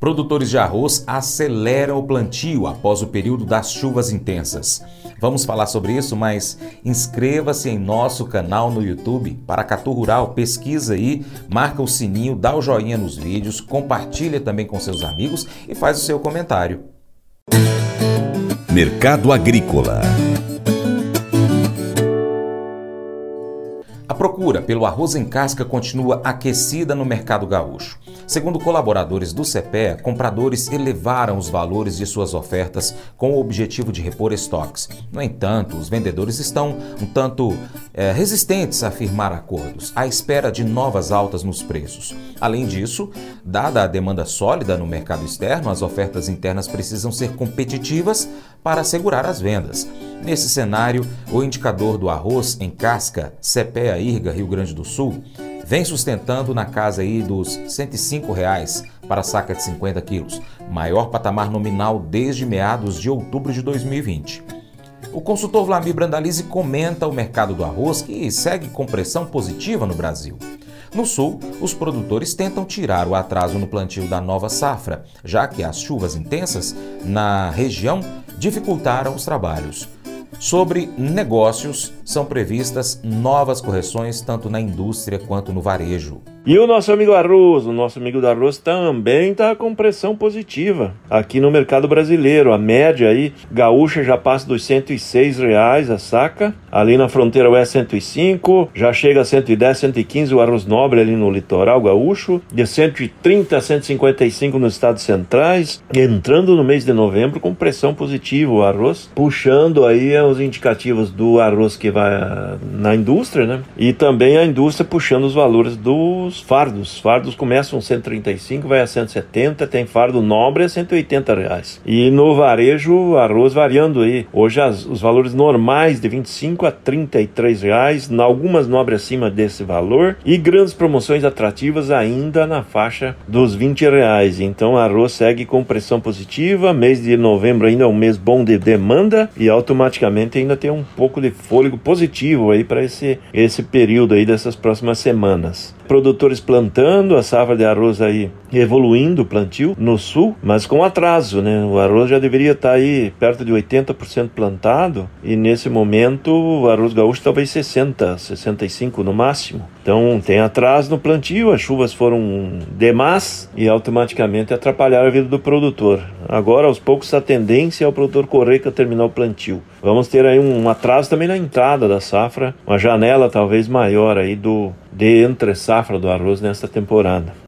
Produtores de arroz aceleram o plantio após o período das chuvas intensas. Vamos falar sobre isso, mas inscreva-se em nosso canal no YouTube, Paracatu Rural, pesquisa aí, marca o sininho, dá o joinha nos vídeos, compartilha também com seus amigos e faz o seu comentário. Mercado Agrícola A procura pelo arroz em casca continua aquecida no mercado gaúcho. Segundo colaboradores do CPEA, compradores elevaram os valores de suas ofertas com o objetivo de repor estoques. No entanto, os vendedores estão um tanto é, resistentes a firmar acordos, à espera de novas altas nos preços. Além disso, dada a demanda sólida no mercado externo, as ofertas internas precisam ser competitivas para assegurar as vendas. Nesse cenário, o indicador do arroz em casca, CPEA IRGA Rio Grande do Sul, vem sustentando na casa aí dos 105 reais para a saca de 50 quilos, maior patamar nominal desde meados de outubro de 2020. O consultor Vlamir Brandalize comenta o mercado do arroz que segue com pressão positiva no Brasil. No sul, os produtores tentam tirar o atraso no plantio da nova safra, já que as chuvas intensas na região dificultaram os trabalhos. Sobre negócios, são previstas novas correções tanto na indústria quanto no varejo. E o nosso amigo arroz, o nosso amigo do arroz também está com pressão positiva aqui no mercado brasileiro. A média aí, gaúcha já passa dos 106 reais a saca. Ali na fronteira é 105, já chega a 110, 115 o arroz nobre ali no litoral gaúcho. De 130 a 155 nos estados centrais. Entrando no mês de novembro com pressão positiva o arroz, puxando aí os indicativos do arroz que vai na indústria, né? E também a indústria puxando os valores dos fardos. Fardos começam 135, vai a 170, tem fardo nobre a 180 reais. E no varejo, arroz variando aí. Hoje as, os valores normais de 25 a 33 reais, algumas nobres acima desse valor e grandes promoções atrativas ainda na faixa dos 20 reais. Então arroz segue com pressão positiva, mês de novembro ainda é um mês bom de demanda e automaticamente ainda tem um pouco de fôlego positivo aí para esse, esse período aí dessas próximas semanas produtores plantando a safra de arroz aí evoluindo o plantio no sul, mas com atraso, né? O arroz já deveria estar aí perto de 80% plantado e nesse momento o arroz gaúcho talvez 60, 65 no máximo. Então tem atraso no plantio, as chuvas foram demais e automaticamente atrapalharam a vida do produtor. Agora aos poucos a tendência é o produtor correr para terminar o plantio. Vamos ter aí um atraso também na entrada da safra, uma janela talvez maior aí do de entre safra do arroz nesta temporada.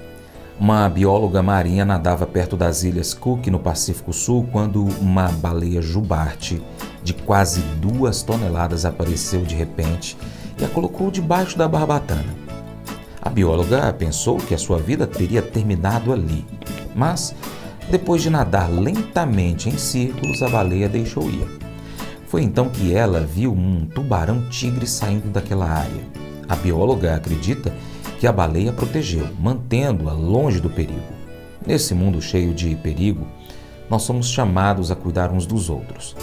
uma bióloga marinha nadava perto das ilhas Cook, no Pacífico Sul, quando uma baleia jubarte de quase duas toneladas apareceu de repente e a colocou debaixo da barbatana. A bióloga pensou que a sua vida teria terminado ali, mas depois de nadar lentamente em círculos, a baleia deixou ir. Foi então que ela viu um tubarão-tigre saindo daquela área. A bióloga acredita que a baleia protegeu, mantendo-a longe do perigo. Nesse mundo cheio de perigo, nós somos chamados a cuidar uns dos outros.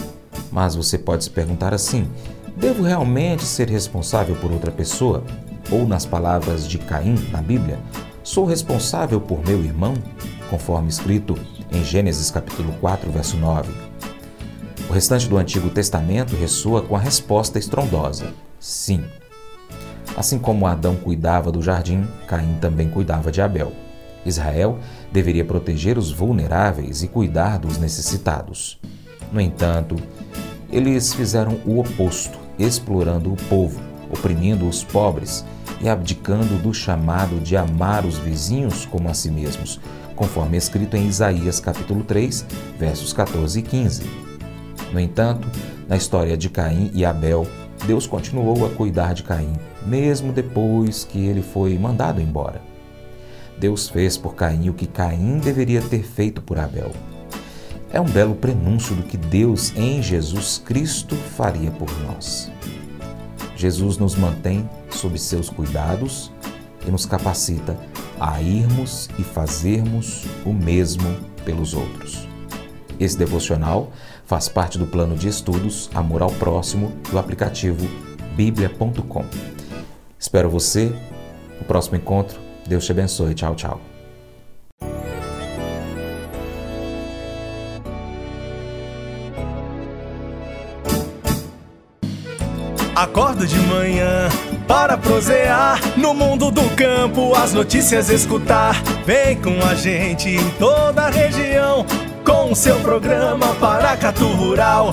Mas você pode se perguntar assim: devo realmente ser responsável por outra pessoa? Ou, nas palavras de Caim na Bíblia, sou responsável por meu irmão? Conforme escrito em Gênesis capítulo 4, verso 9. O restante do Antigo Testamento ressoa com a resposta estrondosa: sim. Assim como Adão cuidava do jardim, Caim também cuidava de Abel. Israel deveria proteger os vulneráveis e cuidar dos necessitados. No entanto, eles fizeram o oposto, explorando o povo, oprimindo os pobres e abdicando do chamado de amar os vizinhos como a si mesmos, conforme escrito em Isaías capítulo 3, versos 14 e 15. No entanto, na história de Caim e Abel, Deus continuou a cuidar de Caim, mesmo depois que ele foi mandado embora. Deus fez por Caim o que Caim deveria ter feito por Abel. É um belo prenúncio do que Deus em Jesus Cristo faria por nós. Jesus nos mantém sob seus cuidados e nos capacita a irmos e fazermos o mesmo pelos outros. Esse devocional faz parte do plano de estudos Amor ao Próximo do aplicativo bíblia.com. Espero você no próximo encontro. Deus te abençoe. Tchau, tchau. Acordo de manhã para prosear no mundo do campo, as notícias escutar. Vem com a gente em toda a região com seu programa Paracatu Rural.